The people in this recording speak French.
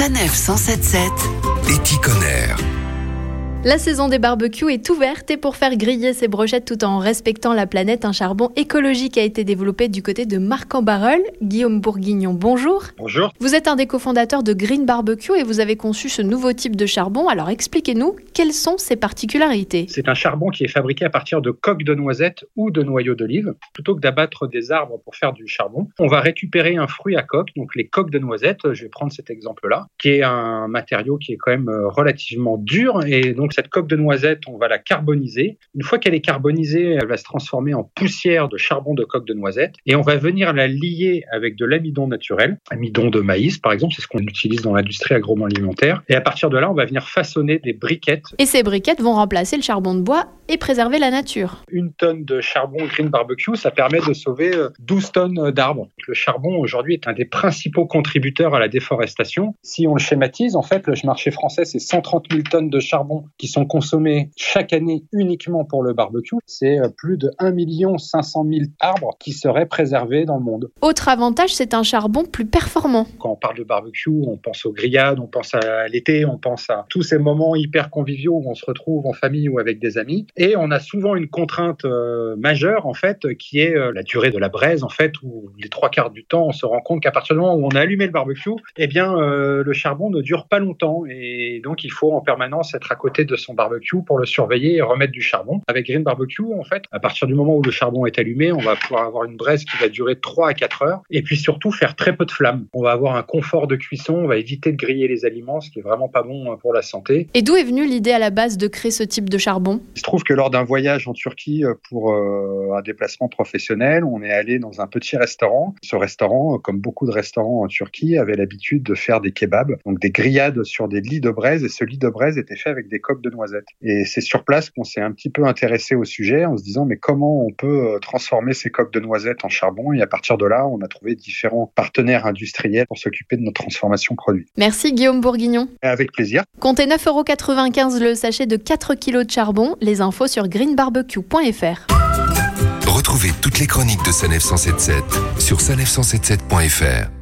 Sanef 177 Éticonner. La saison des barbecues est ouverte et pour faire griller ses brochettes tout en respectant la planète, un charbon écologique a été développé du côté de Marc-en-Barœul. Guillaume Bourguignon, bonjour. Bonjour. Vous êtes un des cofondateurs de Green Barbecue et vous avez conçu ce nouveau type de charbon. Alors expliquez-nous quelles sont ses particularités? C'est un charbon qui est fabriqué à partir de coques de noisettes ou de noyaux d'olive. Plutôt que d'abattre des arbres pour faire du charbon, on va récupérer un fruit à coque, donc les coques de noisettes. Je vais prendre cet exemple-là, qui est un matériau qui est quand même euh, relativement dur et donc cette coque de noisette, on va la carboniser. Une fois qu'elle est carbonisée, elle va se transformer en poussière de charbon de coque de noisette et on va venir la lier avec de l'amidon naturel, amidon de maïs par exemple, c'est ce qu'on utilise dans l'industrie agroalimentaire. Et à partir de là, on va venir façonner des briquettes. Et ces briquettes vont remplacer le charbon de bois et préserver la nature. Une tonne de charbon Green Barbecue, ça permet de sauver 12 euh, tonnes d'arbres. Le charbon aujourd'hui est un des principaux contributeurs à la déforestation. Si on le schématise, en fait, le marché français, c'est 130 000 tonnes de charbon qui sont consommées chaque année uniquement pour le barbecue. C'est euh, plus de 1 500 000 arbres qui seraient préservés dans le monde. Autre avantage, c'est un charbon plus performant. Quand on parle de barbecue, on pense aux grillades, on pense à l'été, on pense à tous ces moments hyper conviviaux où on se retrouve en famille ou avec des amis. Et on a souvent une contrainte euh, majeure, en fait, qui est euh, la durée de la braise, en fait, où les trois quarts du temps, on se rend compte qu'à partir du moment où on a allumé le barbecue, eh bien, euh, le charbon ne dure pas longtemps. Et donc, il faut en permanence être à côté de son barbecue pour le surveiller et remettre du charbon. Avec Green Barbecue, en fait, à partir du moment où le charbon est allumé, on va pouvoir avoir une braise qui va durer 3 à 4 heures. Et puis surtout, faire très peu de flammes. On va avoir un confort de cuisson, on va éviter de griller les aliments, ce qui est vraiment pas bon pour la santé. Et d'où est venue l'idée à la base de créer ce type de charbon? Il se trouve que lors d'un voyage en Turquie euh, pour euh, un déplacement professionnel, on est allé dans un petit restaurant. Ce restaurant, euh, comme beaucoup de restaurants en Turquie, avait l'habitude de faire des kebabs, donc des grillades sur des lits de braise, et ce lit de braise était fait avec des coques de noisettes. Et c'est sur place qu'on s'est un petit peu intéressé au sujet en se disant mais comment on peut transformer ces coques de noisettes en charbon? Et à partir de là, on a trouvé différents partenaires industriels pour s'occuper de notre transformation produit. Merci Guillaume Bourguignon. Avec plaisir. Comptez 9,95€ le sachet de 4 kg de charbon. Les sur greenbarbecue.fr. Retrouvez toutes les chroniques de Sanef 177 sur sanef177.fr.